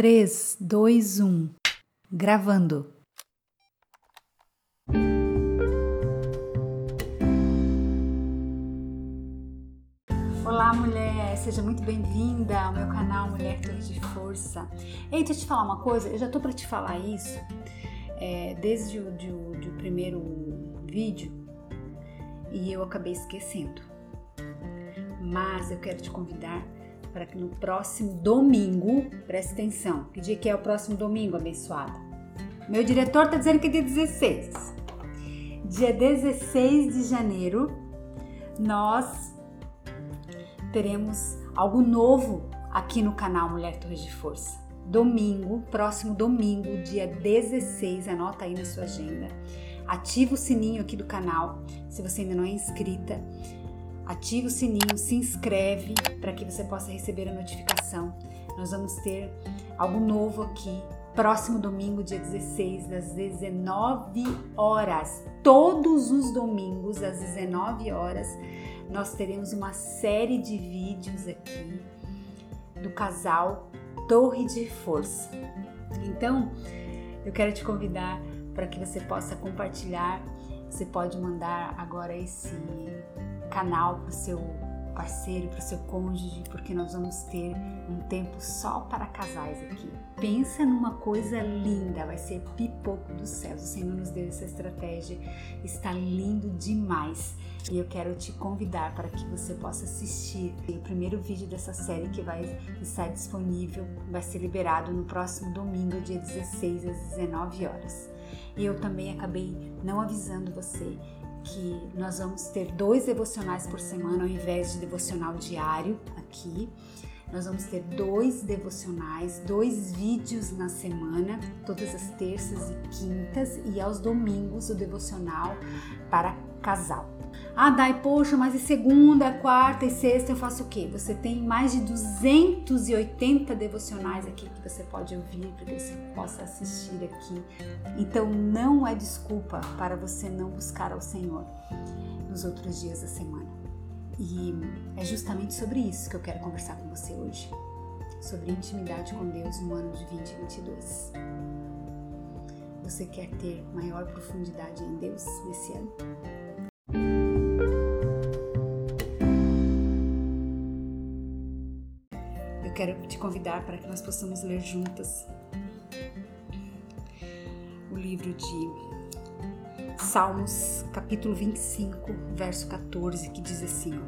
3, 2, 1. Gravando. Olá, mulher! Seja muito bem-vinda ao meu canal Mulher Torre de Força. Ei, deixa eu te falar uma coisa, eu já tô para te falar isso é, desde o de, de o primeiro vídeo e eu acabei esquecendo. Mas eu quero te convidar para que no próximo domingo, preste atenção, que dia que é o próximo domingo, abençoada? Meu diretor está dizendo que é dia 16. Dia 16 de janeiro, nós teremos algo novo aqui no canal Mulher Torres de Força. Domingo, próximo domingo, dia 16, anota aí na sua agenda. Ativa o sininho aqui do canal, se você ainda não é inscrita ative o sininho, se inscreve para que você possa receber a notificação. Nós vamos ter algo novo aqui. Próximo domingo, dia 16, das 19 horas. Todos os domingos, às 19 horas, nós teremos uma série de vídeos aqui do casal Torre de Força. Então, eu quero te convidar para que você possa compartilhar. Você pode mandar agora esse canal para o seu parceiro, para o seu cônjuge, porque nós vamos ter um tempo só para casais aqui. Pensa numa coisa linda, vai ser pipoco dos céus. O Senhor nos deu essa estratégia, está lindo demais. E eu quero te convidar para que você possa assistir o primeiro vídeo dessa série que vai estar disponível, vai ser liberado no próximo domingo, dia 16 às 19 horas. E eu também acabei não avisando você que nós vamos ter dois devocionais por semana ao invés de devocional diário aqui. Nós vamos ter dois devocionais, dois vídeos na semana, todas as terças e quintas, e aos domingos o devocional para casal. Ah, Dai, poxa, mas e segunda, quarta e sexta eu faço o quê? Você tem mais de 280 devocionais aqui que você pode ouvir, para que você possa assistir aqui. Então não é desculpa para você não buscar ao Senhor nos outros dias da semana. E é justamente sobre isso que eu quero conversar com você hoje. Sobre intimidade com Deus no ano de 2022. Você quer ter maior profundidade em Deus nesse ano? Quero te convidar para que nós possamos ler juntas o livro de Salmos, capítulo 25, verso 14, que diz assim: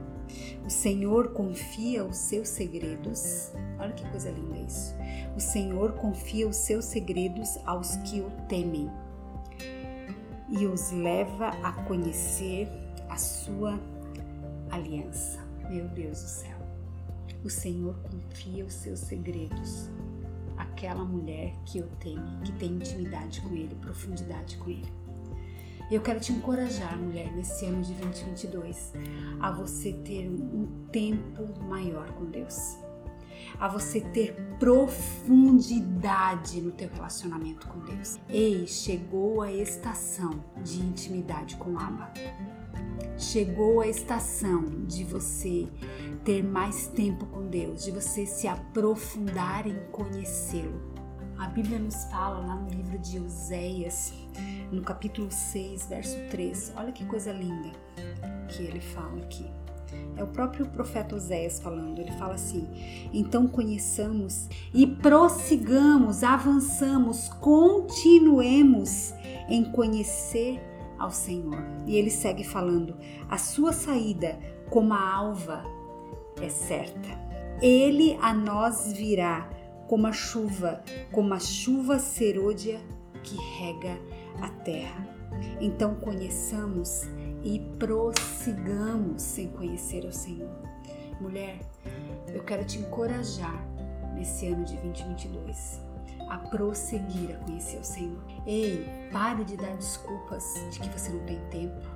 O Senhor confia os seus segredos. Olha que coisa linda isso. O Senhor confia os seus segredos aos que o temem e os leva a conhecer a sua aliança. Meu Deus do céu. O Senhor confia os seus segredos àquela mulher que o teme, que tem intimidade com Ele, profundidade com Ele. Eu quero te encorajar, mulher, nesse ano de 2022, a você ter um tempo maior com Deus, a você ter profundidade no teu relacionamento com Deus. Ei, chegou a estação de intimidade com Abba. Chegou a estação de você ter mais tempo com Deus, de você se aprofundar em conhecê-lo. A Bíblia nos fala lá no livro de Oséias, no capítulo 6, verso 3. Olha que coisa linda que ele fala aqui. É o próprio profeta Oséias falando. Ele fala assim: então conheçamos e prossigamos, avançamos, continuemos em conhecer ao Senhor. E ele segue falando: a sua saída como a alva é certa. Ele a nós virá como a chuva, como a chuva serôdia que rega a terra. Então conheçamos e prossigamos em conhecer o Senhor. Mulher, eu quero te encorajar nesse ano de 2022 a prosseguir a conhecer o Senhor. Ei, pare de dar desculpas de que você não tem tempo.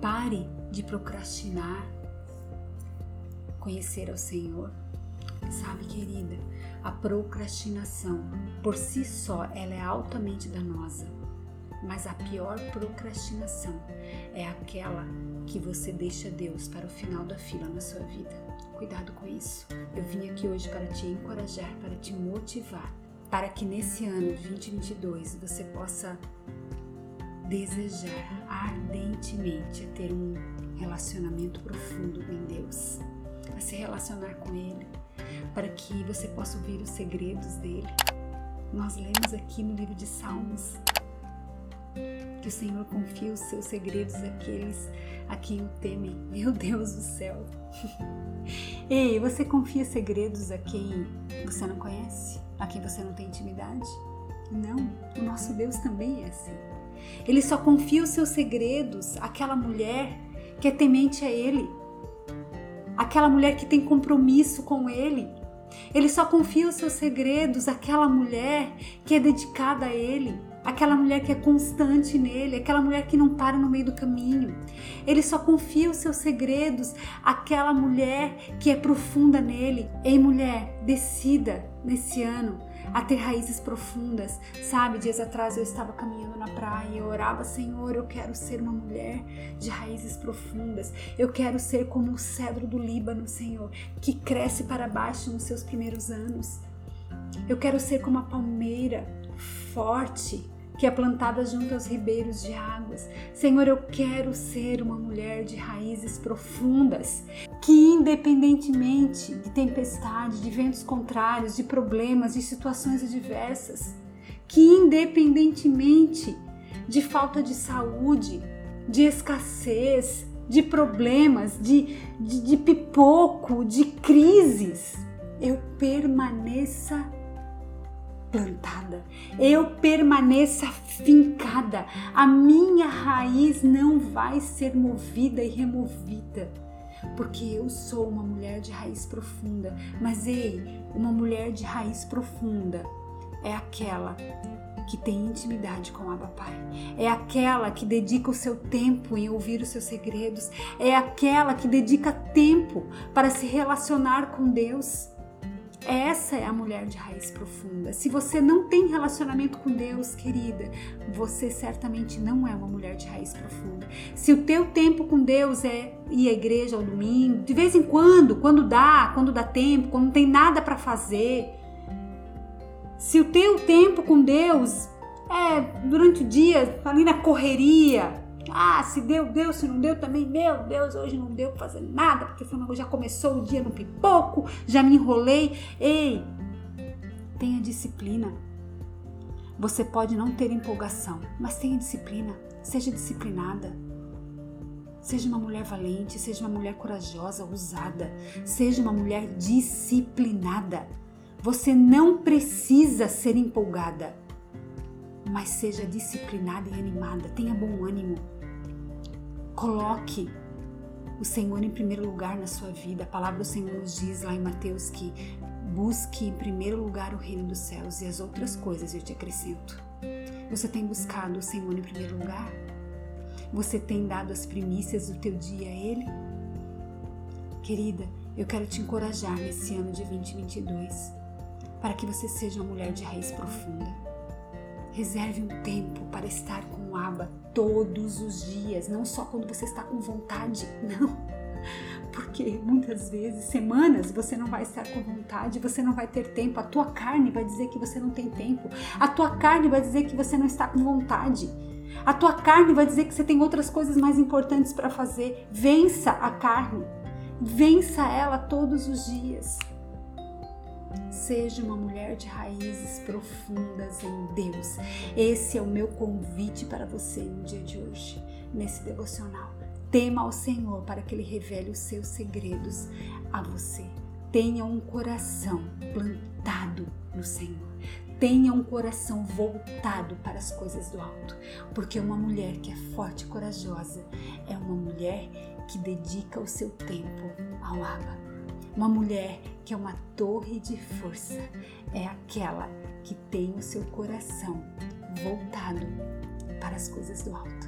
Pare de procrastinar conhecer ao Senhor. Sabe, querida, a procrastinação por si só ela é altamente danosa. Mas a pior procrastinação é aquela que você deixa Deus para o final da fila na sua vida. Cuidado com isso. Eu vim aqui hoje para te encorajar, para te motivar, para que nesse ano 2022 você possa desejar ardentemente ter um relacionamento profundo com Deus, a se relacionar com Ele, para que você possa ouvir os segredos dele. Nós lemos aqui no livro de Salmos que o Senhor confia os seus segredos àqueles a quem o temem. Meu Deus do céu! Ei, você confia segredos a quem você não conhece? A quem você não tem intimidade? Não, o nosso Deus também é assim. Ele só confia os seus segredos àquela mulher que é temente a Ele, aquela mulher que tem compromisso com Ele. Ele só confia os seus segredos àquela mulher que é dedicada a Ele, aquela mulher que é constante nele, aquela mulher que não para no meio do caminho. Ele só confia os seus segredos àquela mulher que é profunda nele. Ei, mulher, decida nesse ano a ter raízes profundas. Sabe, dias atrás eu estava caminhando na praia e eu orava, Senhor, eu quero ser uma mulher de raízes profundas. Eu quero ser como o cedro do Líbano, Senhor, que cresce para baixo nos seus primeiros anos. Eu quero ser como a palmeira forte, que é plantada junto aos ribeiros de águas. Senhor, eu quero ser uma mulher de raízes profundas, que independentemente de tempestade, de ventos contrários, de problemas, de situações adversas, que independentemente de falta de saúde, de escassez, de problemas, de, de, de pipoco, de crises, eu permaneça plantada, eu permaneça fincada, a minha raiz não vai ser movida e removida. Porque eu sou uma mulher de raiz profunda, mas ei, uma mulher de raiz profunda é aquela que tem intimidade com Abba Pai. É aquela que dedica o seu tempo em ouvir os seus segredos. É aquela que dedica tempo para se relacionar com Deus. Essa é a mulher de raiz profunda. Se você não tem relacionamento com Deus, querida, você certamente não é uma mulher de raiz profunda. Se o teu tempo com Deus é ir à igreja ao domingo, de vez em quando, quando dá, quando dá tempo, quando não tem nada para fazer, se o teu tempo com Deus é durante o dia, ali na correria, ah, se deu, deu, se não deu também, meu Deus, hoje não deu pra fazer nada, porque já começou o dia no pipoco, já me enrolei. Ei, tenha disciplina. Você pode não ter empolgação, mas tenha disciplina. Seja disciplinada. Seja uma mulher valente, seja uma mulher corajosa, ousada, seja uma mulher disciplinada. Você não precisa ser empolgada, mas seja disciplinada e animada, tenha bom ânimo. Coloque o Senhor em primeiro lugar na sua vida. A palavra do Senhor nos diz lá em Mateus que busque em primeiro lugar o reino dos céus e as outras coisas eu te acrescento. Você tem buscado o Senhor em primeiro lugar? Você tem dado as primícias do teu dia a Ele? Querida, eu quero te encorajar nesse ano de 2022 para que você seja uma mulher de raiz profunda Reserve um tempo para estar com o Aba todos os dias, não só quando você está com vontade, não. Porque muitas vezes, semanas, você não vai estar com vontade, você não vai ter tempo. A tua carne vai dizer que você não tem tempo. A tua carne vai dizer que você não está com vontade. A tua carne vai dizer que você tem outras coisas mais importantes para fazer. Vença a carne. Vença ela todos os dias. Seja uma mulher de raízes profundas em Deus. Esse é o meu convite para você no dia de hoje, nesse devocional. Tema ao Senhor para que Ele revele os seus segredos a você. Tenha um coração plantado no Senhor. Tenha um coração voltado para as coisas do alto, porque uma mulher que é forte e corajosa é uma mulher que dedica o seu tempo ao Abba uma mulher que é uma torre de força é aquela que tem o seu coração voltado para as coisas do alto.